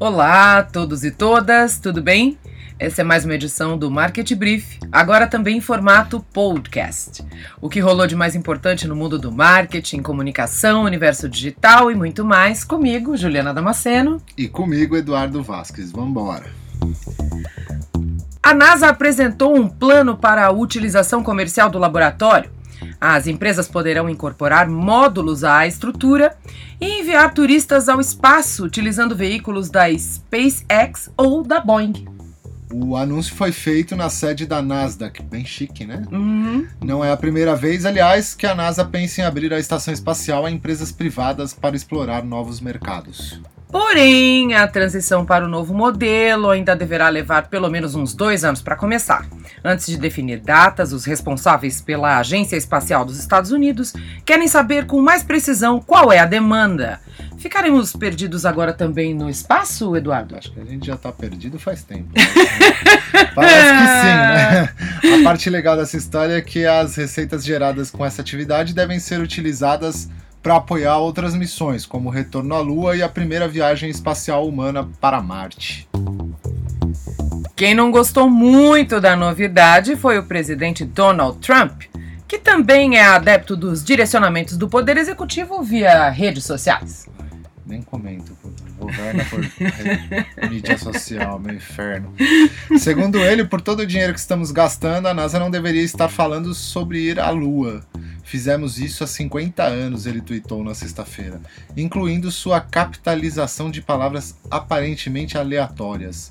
Olá, todos e todas, tudo bem? Essa é mais uma edição do Market Brief, agora também em formato podcast. O que rolou de mais importante no mundo do marketing, comunicação, universo digital e muito mais, comigo, Juliana Damasceno. E comigo, Eduardo Vasquez. Vamos embora. A NASA apresentou um plano para a utilização comercial do laboratório. As empresas poderão incorporar módulos à estrutura e enviar turistas ao espaço utilizando veículos da SpaceX ou da Boeing. O anúncio foi feito na sede da Nasdaq, bem chique, né? Uhum. Não é a primeira vez, aliás, que a NASA pensa em abrir a estação espacial a empresas privadas para explorar novos mercados. Porém, a transição para o novo modelo ainda deverá levar pelo menos uns dois anos para começar. Antes de definir datas, os responsáveis pela Agência Espacial dos Estados Unidos querem saber com mais precisão qual é a demanda. Ficaremos perdidos agora também no espaço, Eduardo? Acho que a gente já está perdido faz tempo. Né? Parece que sim, né? A parte legal dessa história é que as receitas geradas com essa atividade devem ser utilizadas para apoiar outras missões, como o retorno à Lua e a primeira viagem espacial humana para Marte. Quem não gostou muito da novidade foi o presidente Donald Trump, que também é adepto dos direcionamentos do Poder Executivo via redes sociais. Nem comento, governa por mídia social, meu inferno. Segundo ele, por todo o dinheiro que estamos gastando, a NASA não deveria estar falando sobre ir à Lua. Fizemos isso há 50 anos, ele tweetou na sexta-feira, incluindo sua capitalização de palavras aparentemente aleatórias.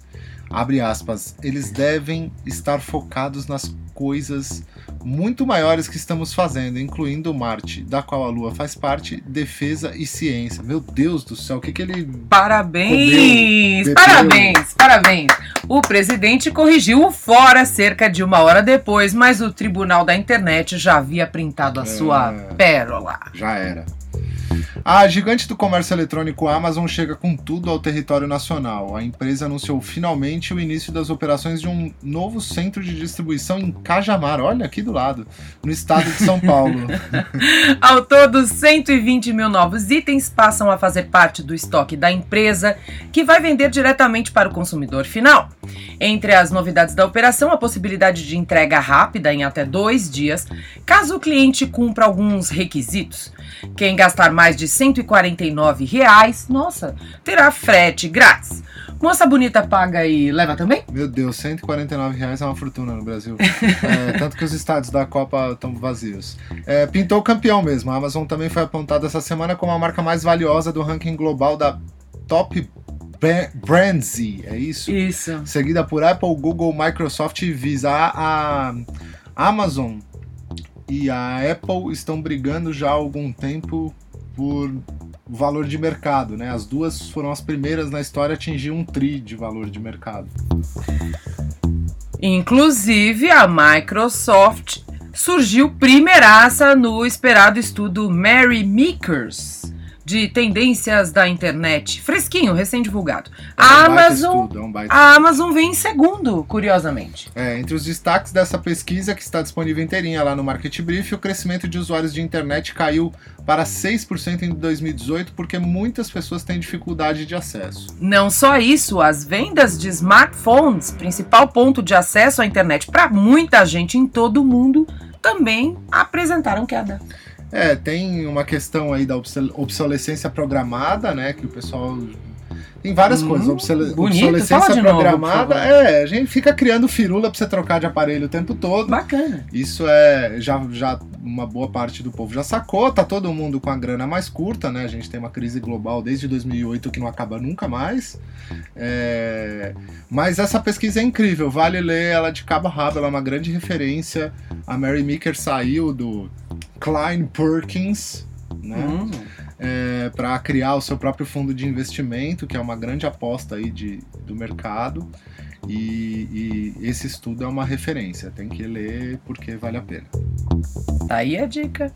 Abre aspas, eles devem estar focados nas coisas muito maiores que estamos fazendo, incluindo Marte, da qual a Lua faz parte, defesa e ciência. Meu Deus do céu, o que, que ele. Parabéns! Comeu, parabéns, parabéns! O presidente corrigiu o fora cerca de uma hora depois, mas o tribunal da internet já havia printado a é... sua pérola. Já era. A gigante do comércio eletrônico Amazon chega com tudo ao território nacional. A empresa anunciou finalmente o início das operações de um novo centro de distribuição em Cajamar, olha aqui do lado, no estado de São Paulo. ao todo, 120 mil novos itens passam a fazer parte do estoque da empresa, que vai vender diretamente para o consumidor final. Entre as novidades da operação, a possibilidade de entrega rápida em até dois dias, caso o cliente cumpra alguns requisitos. Quem gastar mais de 149 reais, nossa, terá frete grátis. Moça bonita paga e leva também? Meu Deus, 149 reais é uma fortuna no Brasil. é, tanto que os estádios da Copa estão vazios. É, pintou campeão mesmo. A Amazon também foi apontada essa semana como a marca mais valiosa do ranking global da Top Brandsy, é isso? Isso. Seguida por Apple, Google, Microsoft e Visa. A, a Amazon e a Apple estão brigando já há algum tempo por valor de mercado, né? As duas foram as primeiras na história a atingir um tri de valor de mercado. Inclusive, a Microsoft surgiu primeiraça no esperado estudo Mary Meekers, de tendências da internet. Fresquinho, recém-divulgado. É um a, Amazon, estudo, é um a Amazon vem em segundo, curiosamente. É, entre os destaques dessa pesquisa, que está disponível inteirinha lá no Market Brief, o crescimento de usuários de internet caiu para 6% em 2018, porque muitas pessoas têm dificuldade de acesso. Não só isso, as vendas de smartphones, principal ponto de acesso à internet para muita gente em todo o mundo, também apresentaram queda. É, tem uma questão aí da obsolescência programada, né? Que o pessoal. Tem várias hum, coisas. Obsole... Bonito. Obsolescência programada. Novo, é, a gente fica criando firula pra você trocar de aparelho o tempo todo. Bacana. Isso é. Já, já uma boa parte do povo já sacou, tá todo mundo com a grana mais curta, né? A gente tem uma crise global desde 2008 que não acaba nunca mais. É... Mas essa pesquisa é incrível, vale ler ela de cabo a rabo, ela é uma grande referência. A Mary Meeker saiu do Klein Perkins, né? Uhum. É, para criar o seu próprio fundo de investimento, que é uma grande aposta aí de, do mercado. E, e, esse estudo é uma referência, tem que ler porque vale a pena. Tá aí a dica.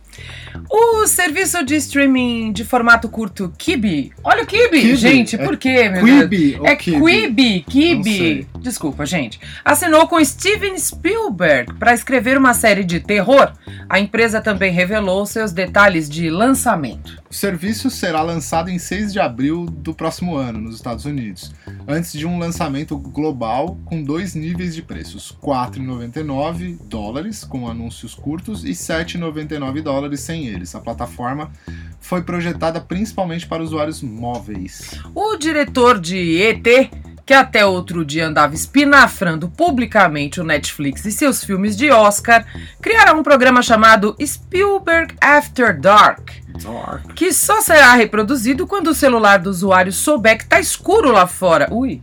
O serviço de streaming de formato curto Kibi. Olha o Kibi, Kibi. gente, é por quê, meu Quibi Deus? É Kibi? Quibi, Kibi. desculpa, gente, assinou com Steven Spielberg para escrever uma série de terror. A empresa também revelou seus detalhes de lançamento. O serviço será lançado em 6 de abril do próximo ano, nos Estados Unidos, antes de um lançamento global com dois níveis de preços: 4,99 dólares com anúncios curtos e 7,99 dólares sem eles. A plataforma foi projetada principalmente para usuários móveis. O diretor de ET que até outro dia andava espinafrando publicamente o Netflix e seus filmes de Oscar, criará um programa chamado Spielberg After Dark, Dark. que só será reproduzido quando o celular do usuário souber que tá escuro lá fora. Ui,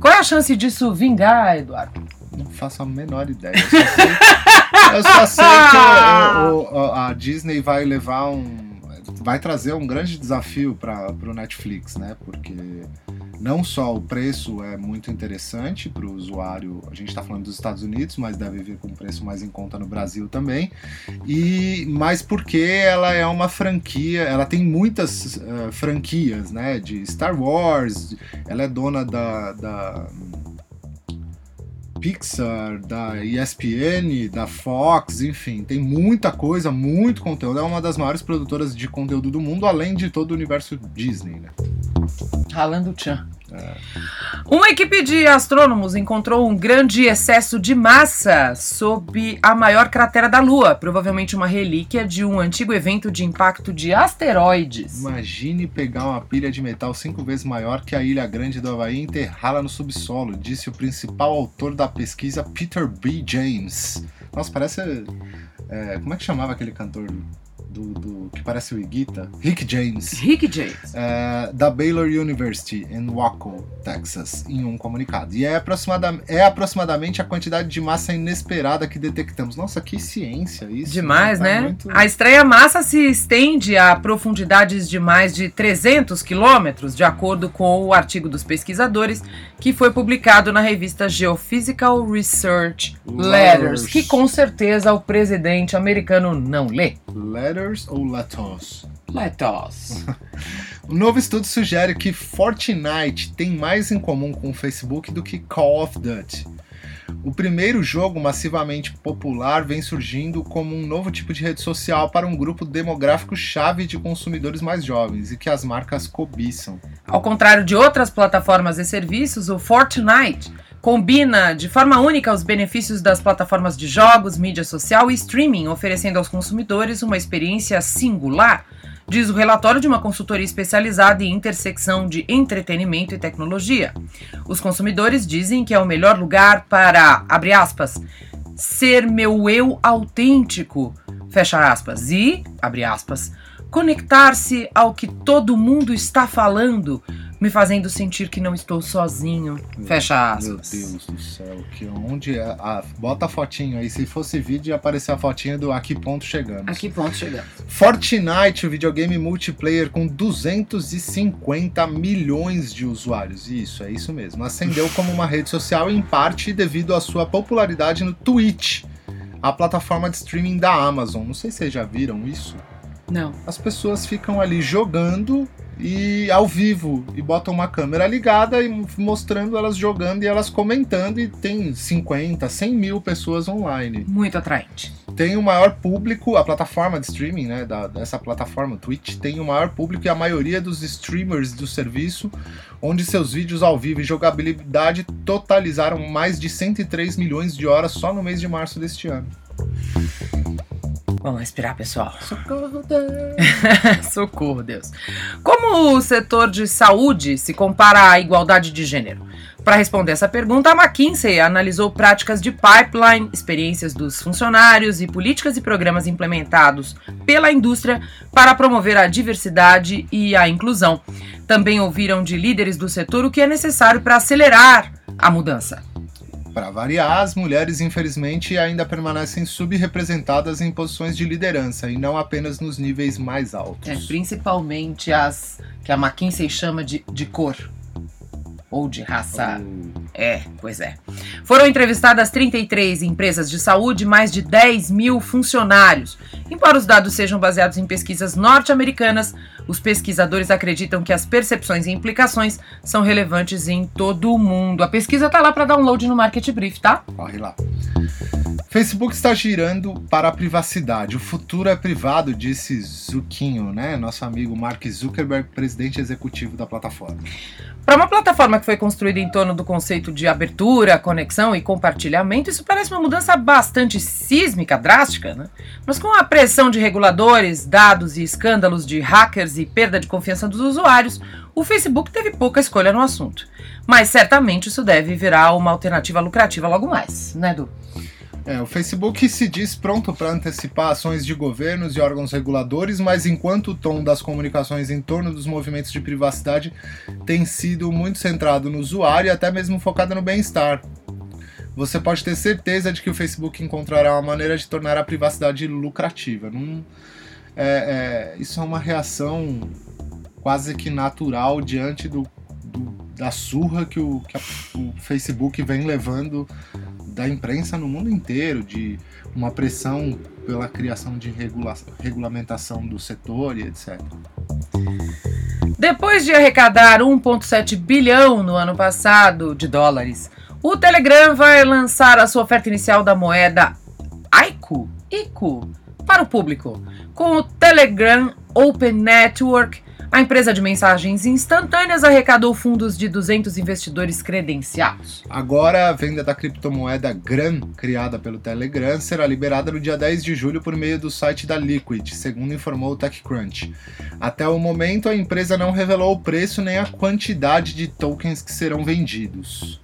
qual é a chance disso vingar, Eduardo? Não faço a menor ideia. Eu só sei, eu só sei que o- o- a Disney vai levar um. Vai trazer um grande desafio para o Netflix, né? Porque não só o preço é muito interessante para o usuário, a gente está falando dos Estados Unidos, mas deve vir com um preço mais em conta no Brasil também. E mas porque ela é uma franquia, ela tem muitas eh, franquias, né? De Star Wars, ela é dona da- da Pixar, da ESPN, da Fox, enfim, tem muita coisa, muito conteúdo. É uma das maiores produtoras de conteúdo do mundo, além de todo o universo Disney, né? Ralando o tchan. Uma equipe de astrônomos encontrou um grande excesso de massa sob a maior cratera da Lua, provavelmente uma relíquia de um antigo evento de impacto de asteroides. Imagine pegar uma pilha de metal cinco vezes maior que a Ilha Grande do Havaí e enterrá-la no subsolo, disse o principal autor da pesquisa, Peter B. James. Nossa, parece. é, como é que chamava aquele cantor do, do- que parece o Iguita? Rick James. Rick James. é, da Baylor University em Waco, Texas, em um comunicado. E é, aproximada- é aproximadamente a quantidade de massa inesperada que detectamos. Nossa, que ciência isso. Demais, Tá né? muito- A estreia massa se estende a profundidades de mais de 300 quilômetros, de acordo com o artigo dos pesquisadores, que foi publicado na revista Geophysical Research Letters, Letters. que com certeza o presidente americano não lê. Letters ou letters? Letters. Um novo estudo sugere que Fortnite tem mais em comum com o Facebook do que Call of Duty. O primeiro jogo massivamente popular vem surgindo como um novo tipo de rede social para um grupo demográfico chave de consumidores mais jovens e que as marcas cobiçam. Ao contrário de outras plataformas e serviços, o Fortnite combina de forma única os benefícios das plataformas de jogos, mídia social e streaming, oferecendo aos consumidores uma experiência singular, diz o relatório de uma consultoria especializada em intersecção de entretenimento e tecnologia. Os consumidores dizem que é o melhor lugar para, abre aspas, ser meu eu autêntico, fecha aspas, e, abre aspas, conectar-se ao que todo mundo está falando, me fazendo sentir que não estou sozinho, fecha Meu aspas. Deus do céu, que onde é? Ah, bota a fotinho aí. Se fosse vídeo, ia aparecer a fotinha do a que ponto chegamos. A que ponto chegamos? Fortnite, o videogame multiplayer com 250 milhões de usuários. Isso, é isso mesmo. Ascendeu como uma rede social em parte devido à sua popularidade no Twitch, a plataforma de streaming da Amazon. Não sei se vocês já viram isso. Não. As pessoas ficam ali jogando e ao vivo e botam uma câmera ligada e mostrando elas jogando e elas comentando e tem 50, 100 mil pessoas online. Muito atraente. Tem o maior público, a plataforma de streaming, né, da, dessa plataforma, Twitch, tem o maior público e a maioria dos streamers do serviço, onde seus vídeos ao vivo e jogabilidade totalizaram mais de 103 milhões de horas só no mês de março deste ano. Vamos respirar, pessoal. Socorro, Deus. Socorro, Deus. Como o setor de saúde se compara à igualdade de gênero? Para responder essa pergunta, a McKinsey analisou práticas de pipeline, experiências dos funcionários e políticas e programas implementados pela indústria para promover a diversidade e a inclusão. Também ouviram de líderes do setor o que é necessário para acelerar a mudança. Para variar, as mulheres infelizmente ainda permanecem subrepresentadas em posições de liderança e não apenas nos níveis mais altos. É, principalmente as que a McKinsey chama de, de cor ou de raça. O- É, pois é. Foram entrevistadas 33 empresas de saúde, mais de 10 mil funcionários. Embora os dados sejam baseados em pesquisas norte-americanas, Os pesquisadores acreditam que as percepções e implicações são relevantes em todo o mundo. A pesquisa está lá para download no Market Brief, tá? Corre lá. Facebook está girando para a privacidade. O futuro é privado, disse Zuquinho, né? Nosso amigo Mark Zuckerberg, presidente executivo da plataforma. Para uma plataforma que foi construída em torno do conceito de abertura, conexão e compartilhamento, isso parece uma mudança bastante sísmica, drástica, né? Mas com a pressão de reguladores, dados e escândalos de hackers e perda de confiança dos usuários, o Facebook teve pouca escolha no assunto. Mas certamente isso deve virar uma alternativa lucrativa logo mais, né, Edu? É, o Facebook se diz pronto para antecipar ações de governos e órgãos reguladores, mas enquanto o tom das comunicações em torno dos movimentos de privacidade tem sido muito centrado no usuário e até mesmo focado no bem-estar. Você pode ter certeza de que o Facebook encontrará uma maneira de tornar a privacidade lucrativa. Não, é, é, isso é uma reação quase que natural diante do, do da surra que, o, que a, o Facebook vem levando da imprensa no mundo inteiro, de uma pressão pela criação de regula regulamentação do setor e etc. Depois de arrecadar 1,7 bilhão no ano passado de dólares, o Telegram vai lançar a sua oferta inicial da moeda AICO, ICO para o público, com o Telegram Open Network a empresa de mensagens instantâneas arrecadou fundos de 200 investidores credenciados. Agora, a venda da criptomoeda GRAM, criada pelo Telegram, será liberada no dia 10 de julho por meio do site da Liquid, segundo informou o TechCrunch. Até o momento, a empresa não revelou o preço nem a quantidade de tokens que serão vendidos.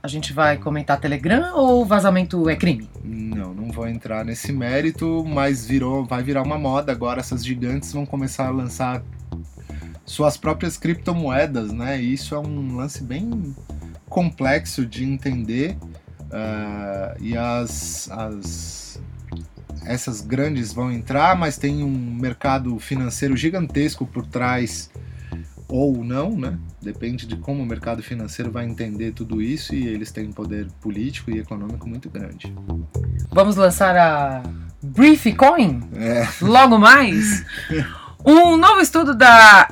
A gente vai comentar Telegram ou vazamento é crime? Não, não vou entrar nesse mérito, mas virou, vai virar uma moda agora. Essas gigantes vão começar a lançar suas próprias criptomoedas, né? E isso é um lance bem complexo de entender uh, e as, as essas grandes vão entrar, mas tem um mercado financeiro gigantesco por trás ou não, né? Depende de como o mercado financeiro vai entender tudo isso e eles têm um poder político e econômico muito grande. Vamos lançar a Brief Coin? É. Logo mais? Um novo estudo da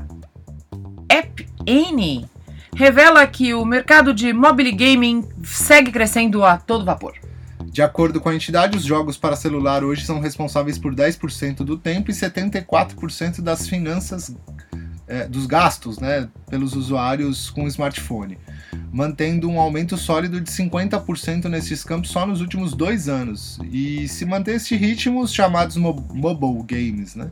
N revela que o mercado de mobile gaming segue crescendo a todo vapor. De acordo com a entidade, os jogos para celular hoje são responsáveis por 10% do tempo e 74% das finanças é, dos gastos né, pelos usuários com smartphone mantendo um aumento sólido de 50% nesses campos só nos últimos dois anos. E se manter este ritmo, os chamados mo mobile games né,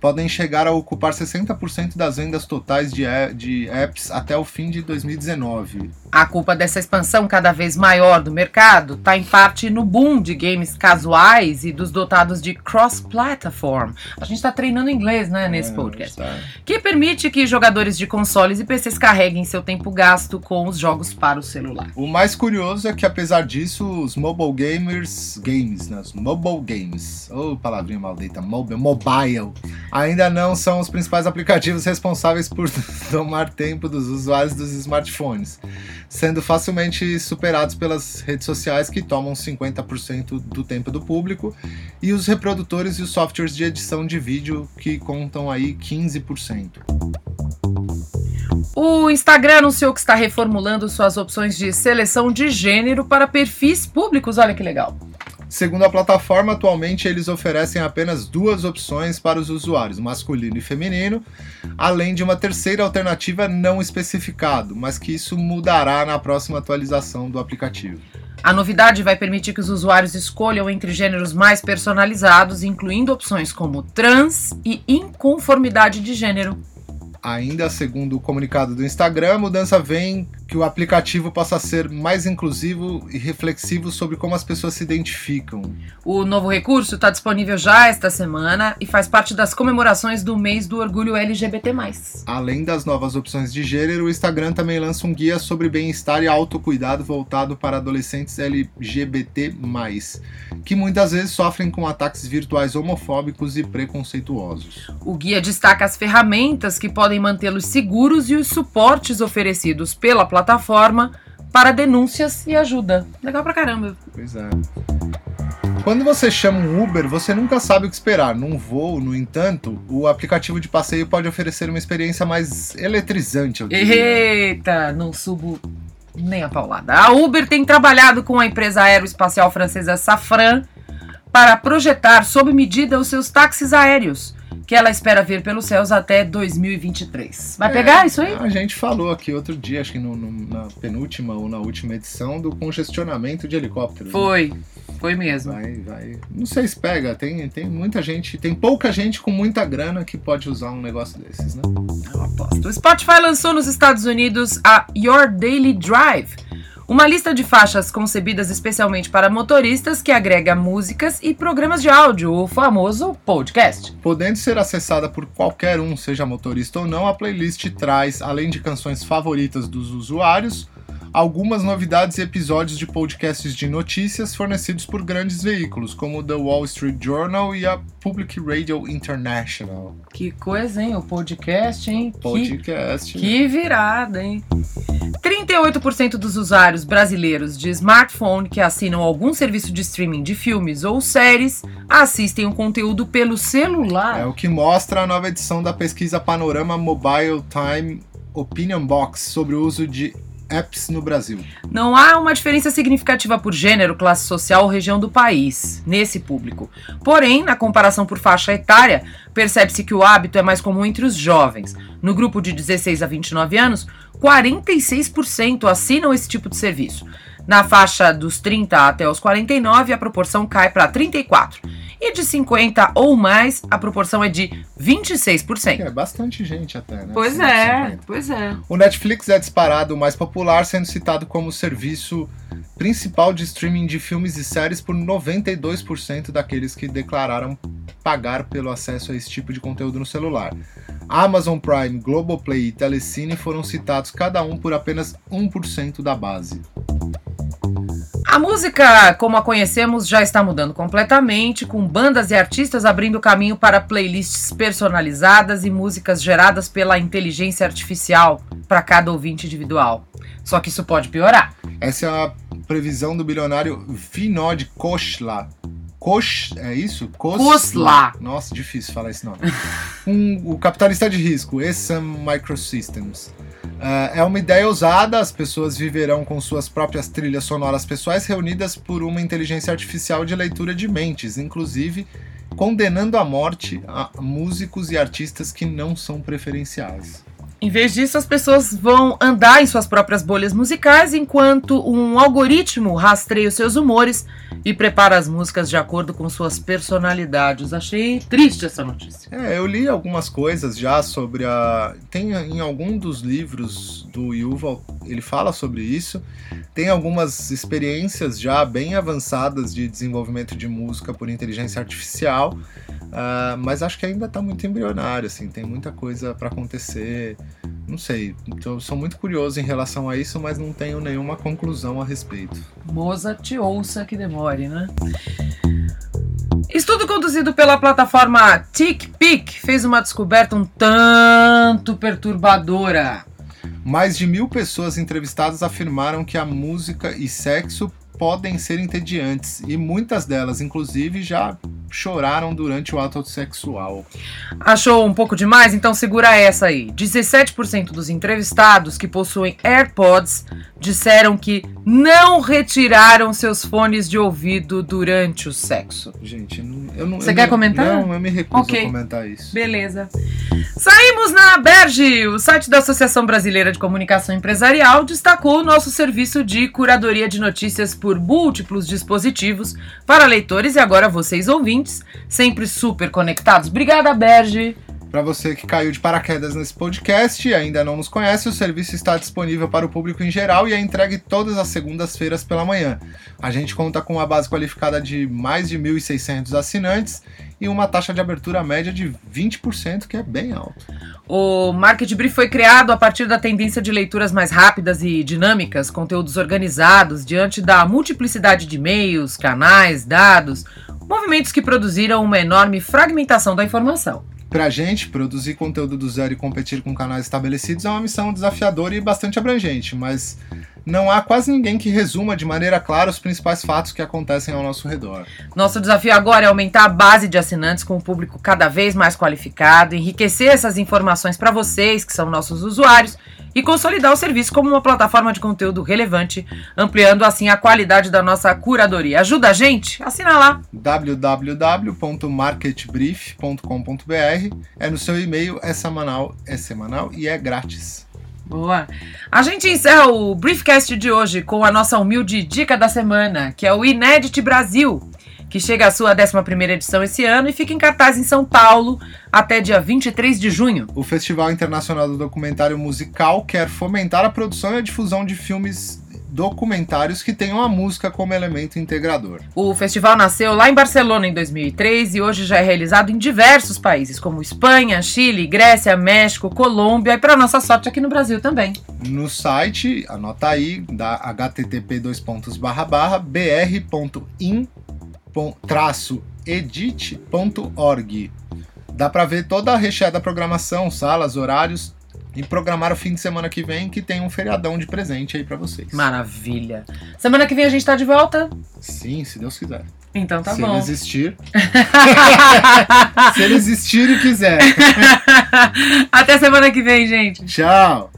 podem chegar a ocupar 60% das vendas totais de, de apps até o fim de 2019. A culpa dessa expansão cada vez maior do mercado está em parte no boom de games casuais e dos dotados de cross-platform. A gente está treinando inglês né, nesse é, podcast. Tá. Que permite que jogadores de consoles e PCs carreguem seu tempo gasto com os jogos para o celular. O mais curioso é que, apesar disso, os mobile gamers, games, né, os mobile games, ou oh, palavrinha maldita, mobile, mobile, ainda não são os principais aplicativos responsáveis por tomar tempo dos usuários dos smartphones sendo facilmente superados pelas redes sociais que tomam 50% do tempo do público e os reprodutores e os softwares de edição de vídeo que contam aí 15%. O Instagram anunciou que está reformulando suas opções de seleção de gênero para perfis públicos. Olha que legal. Segundo a plataforma, atualmente eles oferecem apenas duas opções para os usuários, masculino e feminino, além de uma terceira alternativa não especificado, mas que isso mudará na próxima atualização do aplicativo. A novidade vai permitir que os usuários escolham entre gêneros mais personalizados, incluindo opções como trans e inconformidade de gênero. Ainda segundo o comunicado do Instagram, a mudança vem que o aplicativo possa ser mais inclusivo e reflexivo sobre como as pessoas se identificam. O novo recurso está disponível já esta semana e faz parte das comemorações do mês do orgulho LGBT. Além das novas opções de gênero, o Instagram também lança um guia sobre bem-estar e autocuidado voltado para adolescentes LGBT, que muitas vezes sofrem com ataques virtuais homofóbicos e preconceituosos. O guia destaca as ferramentas que podem mantê-los seguros e os suportes oferecidos pela plataforma para denúncias e ajuda. Legal pra caramba. Pois é. Quando você chama um Uber, você nunca sabe o que esperar. Num voo, no entanto, o aplicativo de passeio pode oferecer uma experiência mais eletrizante. Eita, não subo nem a paulada. A Uber tem trabalhado com a empresa aeroespacial francesa Safran para projetar sob medida os seus táxis aéreos, que ela espera ver pelos céus até 2023. Vai É, pegar isso aí? A gente falou aqui outro dia, acho que no- no- na penúltima ou na última edição, do congestionamento de helicópteros. né? Foi, foi mesmo. Vai, vai. Não sei se pega. Tem, tem muita gente, tem pouca gente com muita grana que pode usar um negócio desses, né? Eu aposto. O Spotify lançou nos Estados Unidos a Your Daily Drive, uma lista de faixas concebidas especialmente para motoristas que agrega músicas e programas de áudio, o famoso podcast. Podendo ser acessada por qualquer um, seja motorista ou não, a playlist traz, além de canções favoritas dos usuários, algumas novidades e episódios de podcasts de notícias fornecidos por grandes veículos, como o The Wall Street Journal e a Public Radio International. Que coisa, hein? O podcast, hein? Que, Podcast. né? que virada, hein? 38% dos usuários brasileiros de smartphone que assinam algum serviço de streaming de filmes ou séries assistem o conteúdo pelo celular. É o que mostra a nova edição da pesquisa Panorama Mobile Time Opinion Box sobre o uso de apps no Brasil. Não há uma diferença significativa por gênero, classe social ou região do país nesse público. Porém, na comparação por faixa etária, percebe-se que o hábito é mais comum entre os jovens. No grupo de 16 a 29 anos, 46% assinam esse tipo de serviço. Na faixa dos 30 até os 49, a proporção cai para 34. E de 50 ou mais, a proporção é de 26%. É bastante gente até, né? Pois é, 50. pois é. O Netflix é disparado o mais popular, sendo citado como o serviço principal de streaming de filmes e séries por 92% daqueles que declararam pagar pelo acesso a esse tipo de conteúdo no celular. Amazon Prime, Globoplay e Telecine foram citados cada um por apenas 1% da base. A música, como a conhecemos, já está mudando completamente, com bandas e artistas abrindo caminho para playlists personalizadas e músicas geradas pela inteligência artificial para cada ouvinte individual. Só que isso pode piorar. Essa é a previsão do bilionário Vinod Khosla. Kosh, é isso? Khosla. Nossa, difícil falar esse nome. um, o capitalista de risco, Essam Microsystems. Ah, é uma ideia ousada, as pessoas viverão com suas próprias trilhas sonoras pessoais reunidas por uma inteligência artificial de leitura de mentes, inclusive condenando à morte a músicos e artistas que não são preferenciais. Em vez disso, as pessoas vão andar em suas próprias bolhas musicais enquanto um algoritmo rastreia os seus humores e prepara as músicas de acordo com suas personalidades. Achei triste essa notícia. É, eu li algumas coisas já sobre a. Tem em algum dos livros do Yuval, ele fala sobre isso. Tem algumas experiências já bem avançadas de desenvolvimento de música por inteligência artificial, ah, mas acho que ainda está muito embrionário, assim, tem muita coisa para acontecer. Não sei, eu sou muito curioso em relação a isso, mas não tenho nenhuma conclusão a respeito. Moza te ouça que demore, né? Estudo conduzido pela plataforma TickPick fez uma descoberta um tanto perturbadora. Mais de mil pessoas entrevistadas afirmaram que a música e sexo podem ser entediantes, e muitas delas, inclusive, já choraram durante o ato sexual. Achou um pouco demais? Então segura essa aí. 17% dos entrevistados que possuem AirPods disseram que não retiraram seus fones de ouvido durante o sexo. Gente, eu não. Você quer me- comentar? Não, eu me recuso Ok. a comentar isso. Beleza. Saímos na Berge! O site da Associação Brasileira de Comunicação Empresarial destacou o nosso serviço de curadoria de notícias por múltiplos dispositivos para leitores e agora vocês ouvintes, sempre super conectados. Obrigada, Berge! Para você que caiu de paraquedas nesse podcast e ainda não nos conhece, o serviço está disponível para o público em geral e é entregue todas as segundas-feiras pela manhã. A gente conta com uma base qualificada de mais de 1.600 assinantes e uma taxa de abertura média de 20%, que é bem alto. O Market Brief foi criado a partir da tendência de leituras mais rápidas e dinâmicas, conteúdos organizados diante da multiplicidade de e-mails, canais, dados, movimentos que produziram uma enorme fragmentação da informação. Pra gente, produzir conteúdo do zero e competir com canais estabelecidos é uma missão desafiadora e bastante abrangente, mas não há quase ninguém que resuma de maneira clara os principais fatos que acontecem ao nosso redor. Nosso desafio agora é aumentar a base de assinantes com um público cada vez mais qualificado, enriquecer essas informações para vocês, que são nossos usuários, e consolidar o serviço como uma plataforma de conteúdo relevante, ampliando assim a qualidade da nossa curadoria. Ajuda a gente? Assina lá. www.marketbrief.com.br é no seu e-mail, é semanal, é semanal e é grátis. Boa. A gente encerra o Briefcast de hoje com a nossa humilde dica da semana, que é o Inédit Brasil, que chega à sua 11ª edição esse ano e fica em cartaz em São Paulo até dia 23 de junho. O Festival Internacional do Documentário Musical quer fomentar a produção e a difusão de filmes documentários que tenham a música como elemento integrador. O festival nasceu lá em Barcelona em 2003 e hoje já é realizado em diversos países, como Espanha, Chile, Grécia, México, Colômbia e, para nossa sorte, aqui no Brasil também. No site, anota aí, da http br.in-edit.org. Dá para ver toda a recheada programação, salas, horários e programar o fim de semana que vem, que tem um feriadão de presente aí para vocês. Maravilha. Semana que vem a gente tá de volta? Sim, se Deus quiser. Então tá se bom. ele existir. se ele existir e quiser. Até semana que vem, gente. Tchau.